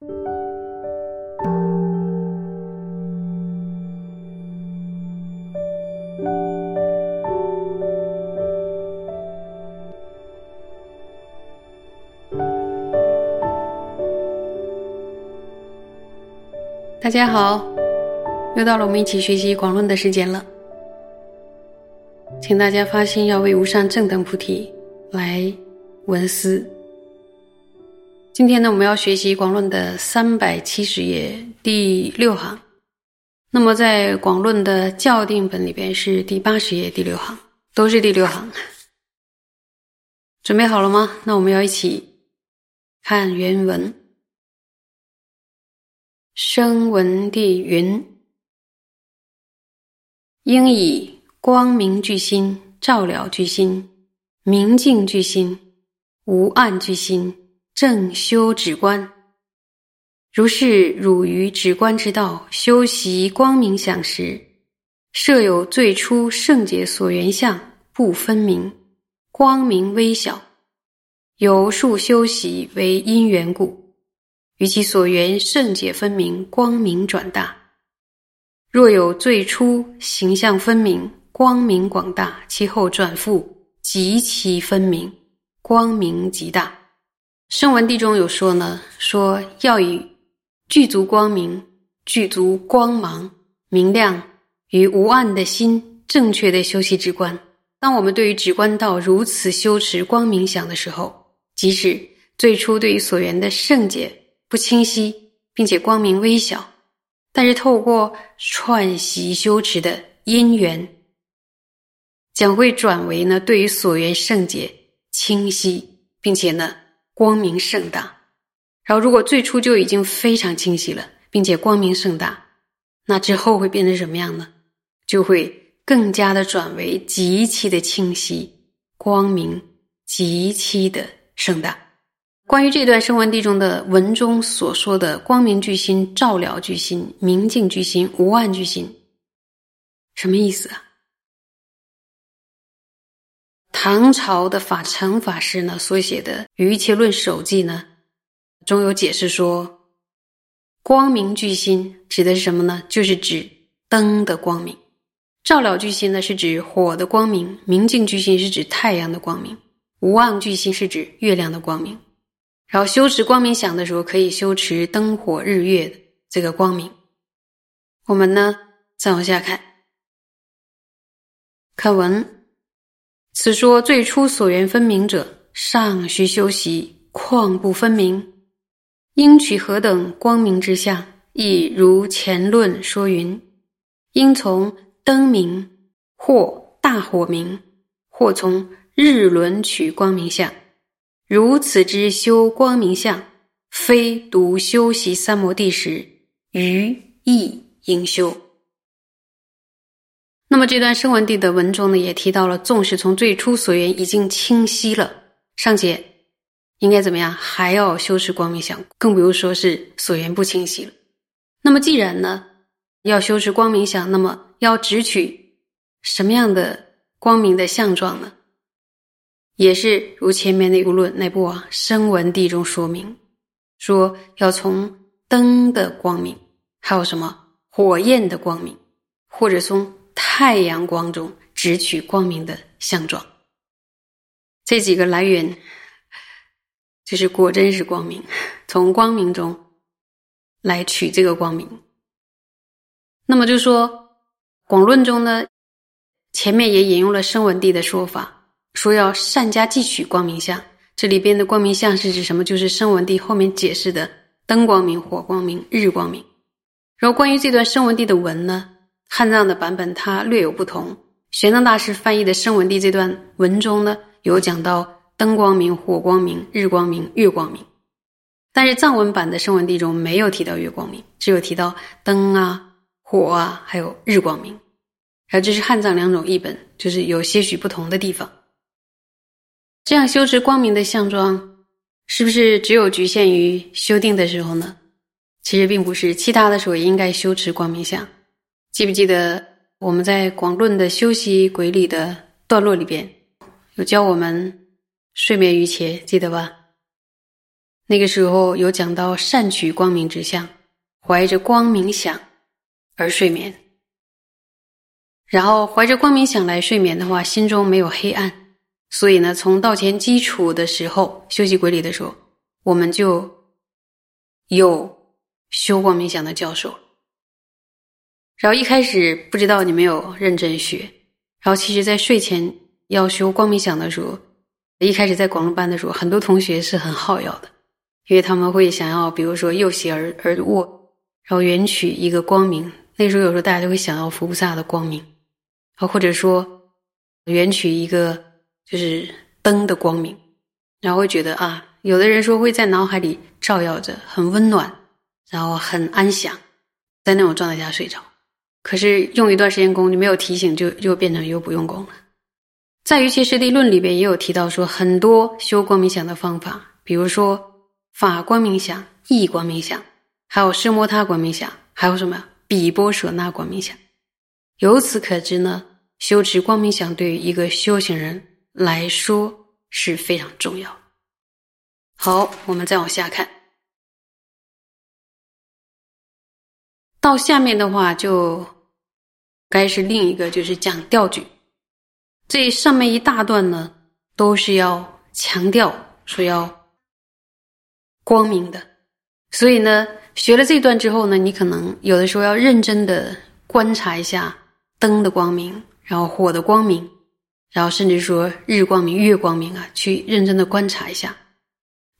大家好，又到了我们一起学习广论的时间了。请大家发心，要为无上正等菩提来闻思。今天呢，我们要学习广论的三百七十页第六行。那么在广论的校订本里边是第八十页第六行，都是第六行。准备好了吗？那我们要一起看原文。声闻地云：“应以光明具心，照了具心，明镜具心，无暗具心，正修止观。如是汝于止观之道修习光明想时，设有最初圣解所缘相不分明，光明微小，由数修习为因缘故。”与其所缘圣解分明，光明转大；若有最初形象分明，光明广大，其后转复极其分明，光明极大。声闻地中有说呢，说要以具足光明、具足光芒、明亮与无暗的心，正确的修习止观。当我们对于止观道如此修持光明想的时候，即使最初对于所缘的圣解。不清晰，并且光明微小，但是透过串习修持的因缘，将会转为呢对于所缘圣解清晰，并且呢光明盛大。然后，如果最初就已经非常清晰了，并且光明盛大，那之后会变成什么样呢？就会更加的转为极其的清晰，光明极其的盛大。关于这段声闻地中的文中所说的光明巨心、照了巨心、明镜巨心、无暗巨心，什么意思啊？唐朝的法成法师呢所写的《于切论手记》呢，中有解释说，光明具心指的是什么呢？就是指灯的光明；照了具心呢是指火的光明；明净具心是指太阳的光明；无暗具心是指月亮的光明。然后修持光明想的时候，可以修持灯火日月的这个光明。我们呢，再往下看，课文，此说最初所缘分明者，尚需修习，况不分明？应取何等光明之相？亦如前论说云：应从灯明，或大火明，或从日轮取光明相。如此之修光明相，非独修习三摩地时，余亦应修。那么这段声闻地的文中呢，也提到了，纵使从最初所缘已经清晰了，尚且应该怎么样，还要修持光明相，更不用说是所缘不清晰了。那么既然呢，要修持光明相，那么要直取什么样的光明的相状呢？也是如前面那个论那部啊声闻地中说明，说要从灯的光明，还有什么火焰的光明，或者从太阳光中直取光明的相状。这几个来源，就是果真是光明，从光明中来取这个光明。那么就说广论中呢，前面也引用了声闻地的说法。说要善加汲取光明相，这里边的光明相是指什么？就是声闻地后面解释的灯光明、火光明、日光明。然后关于这段声闻地的文呢，汉藏的版本它略有不同。玄奘大师翻译的声闻地这段文中呢，有讲到灯光明、火光明、日光明、月光明，但是藏文版的声闻地中没有提到月光明，只有提到灯啊、火啊，还有日光明。还有这是汉藏两种译本，就是有些许不同的地方。这样修持光明的相状，是不是只有局限于修定的时候呢？其实并不是，其他的时候也应该修持光明相。记不记得我们在广论的修习轨里的段落里边，有教我们睡眠于前，记得吧？那个时候有讲到善取光明之相，怀着光明想而睡眠。然后怀着光明想来睡眠的话，心中没有黑暗，所以呢，从道前基础的时候修习规律的时候，我们就有修光明想的教授。然后一开始不知道你没有认真学，然后其实，在睡前要修光明想的时候，一开始在广东班的时候，很多同学是很好要的，因为他们会想要，比如说右膝而而卧，然后圆取一个光明。那时候有时候大家都会想要佛菩萨的光明，啊，或者说圆取一个就是灯的光明，然后会觉得啊，有的人说会在脑海里照耀着，很温暖，然后很安详，在那种状态下睡着。可是用一段时间功，你没有提醒，就就变成又不用功了。在《于其实地论》里边也有提到说，很多修光明想的方法，比如说法光明想、意光明想，还有奢摩他光明想，还有什么比波舍那光明想。由此可知呢，修持光明想对于一个修行人来说是非常重要。好，我们再往下看。到下面的话就。该是另一个，就是讲调举。这上面一大段呢，都是要强调说要光明的。所以呢，学了这段之后呢，你可能有的时候要认真的观察一下灯的光明，然后火的光明，然后甚至说日光明、月光明啊，去认真的观察一下。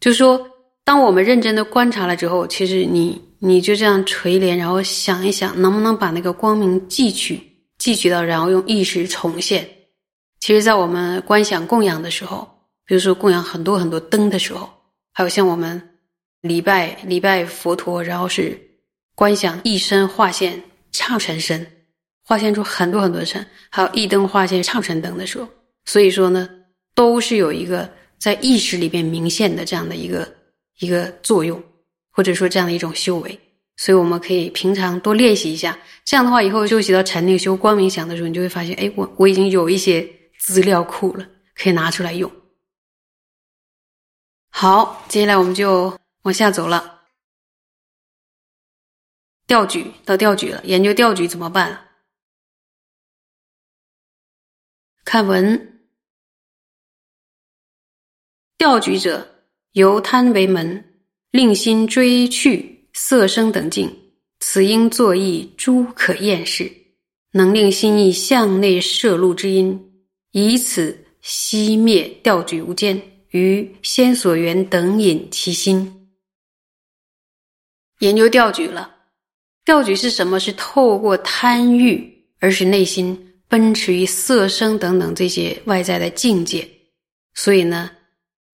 就说，当我们认真的观察了之后，其实你。你就这样垂帘，然后想一想，能不能把那个光明记取、记取到，然后用意识重现。其实，在我们观想供养的时候，比如说供养很多很多灯的时候，还有像我们礼拜礼拜佛陀，然后是观想一身化现唱成身，化现出很多很多身，还有一灯化现唱成灯的时候，所以说呢，都是有一个在意识里边明现的这样的一个一个作用。或者说这样的一种修为，所以我们可以平常多练习一下。这样的话，以后修习到禅定、修光明想的时候，你就会发现，哎，我我已经有一些资料库了，可以拿出来用。好，接下来我们就往下走了。调举到调举了，研究调举怎么办？看文，调举者由贪为门。令心追去色声等境，此应作意诸可厌事，能令心意向内摄入之因，以此熄灭调举无间，于先所缘等引其心。研究调举了，调举是什么？是透过贪欲而使内心奔驰于色声等等这些外在的境界。所以呢，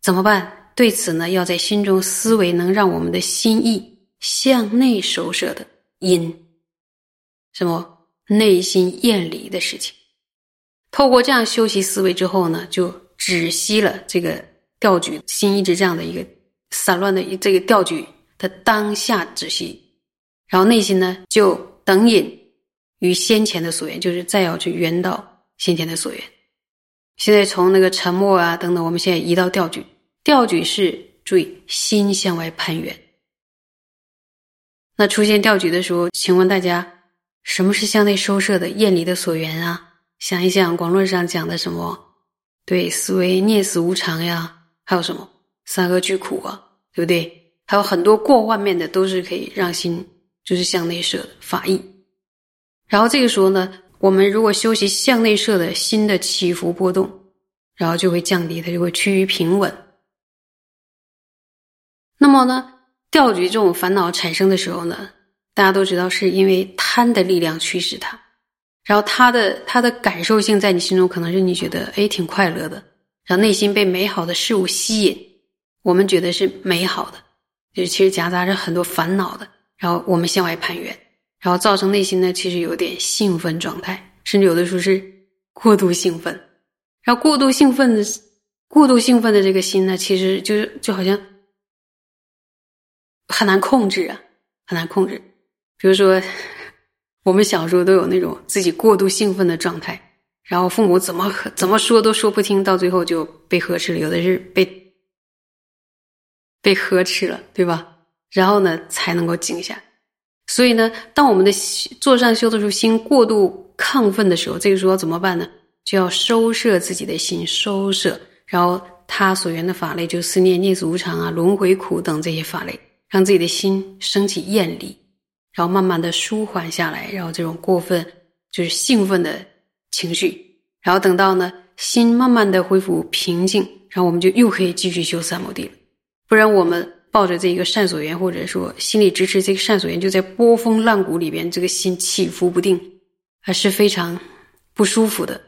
怎么办？对此呢，要在心中思维能让我们的心意向内收摄的因，什么内心厌离的事情。透过这样修习思维之后呢，就止息了这个调举心一直这样的一个散乱的这个调举的当下止息，然后内心呢就等引于先前的所缘，就是再要去圆到先前的所缘。现在从那个沉默啊等等，我们现在移到调举。调举是注意心向外攀援。那出现调举的时候，请问大家，什么是向内收摄的厌离的所缘啊？想一想，广论上讲的什么？对，思维念死无常呀，还有什么三恶俱苦啊，对不对？还有很多过万面的，都是可以让心就是向内摄的法意。然后这个时候呢，我们如果修习向内摄的心的起伏波动，然后就会降低，它就会趋于平稳。那么呢，钓鱼这种烦恼产生的时候呢，大家都知道是因为贪的力量驱使它，然后它的它的感受性在你心中可能是你觉得哎挺快乐的，然后内心被美好的事物吸引，我们觉得是美好的，就是其实夹杂着很多烦恼的，然后我们向外攀援，然后造成内心呢其实有点兴奋状态，甚至有的时候是过度兴奋，然后过度兴奋的过度兴奋的这个心呢，其实就是就好像。很难控制啊，很难控制。比如说，我们小时候都有那种自己过度兴奋的状态，然后父母怎么怎么说都说不听，到最后就被呵斥了。有的是被被呵斥了，对吧？然后呢，才能够静下。所以呢，当我们的坐上修的时候，心过度亢奋的时候，这个时候怎么办呢？就要收摄自己的心，收摄，然后他所缘的法类，就思念、念死无常啊、轮回苦等这些法类，让自己的心升起厌离，然后慢慢的舒缓下来，然后这种过分就是兴奋的情绪，然后等到呢，心慢慢的恢复平静，然后我们就又可以继续修三摩地了。不然我们抱着这个善所缘，或者说心里支持这个善所缘，就在波峰浪谷里边，这个心起伏不定，还是非常不舒服的。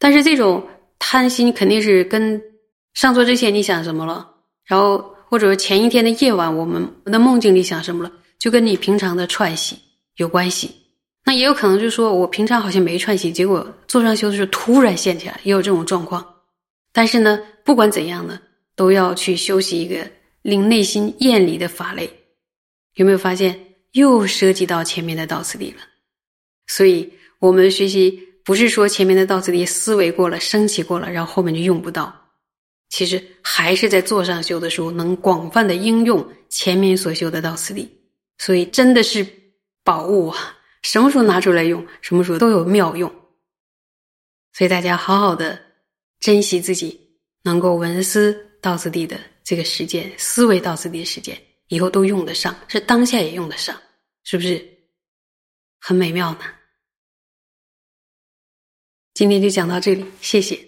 但是这种贪心肯定是跟上座之前你想什么了，然后或者说前一天的夜晚我们的梦境里想什么了，就跟你平常的串习有关系。那也有可能就是说我平常好像没串习，结果坐上修的时候突然现起来，也有这种状况。但是呢，不管怎样呢。都要去修习一个令内心厌离的法类，有没有发现又涉及到前面的道次第了？所以，我们学习不是说前面的道次第思维过了、升起过了，然后后面就用不到。其实还是在座上修的时候，能广泛的应用前面所修的道次第。所以，真的是宝物啊！什么时候拿出来用，什么时候都有妙用。所以，大家好好的珍惜自己，能够闻思。道次第的这个时间，思维道次第的时间，以后都用得上，是当下也用得上，是不是很美妙呢？今天就讲到这里，谢谢。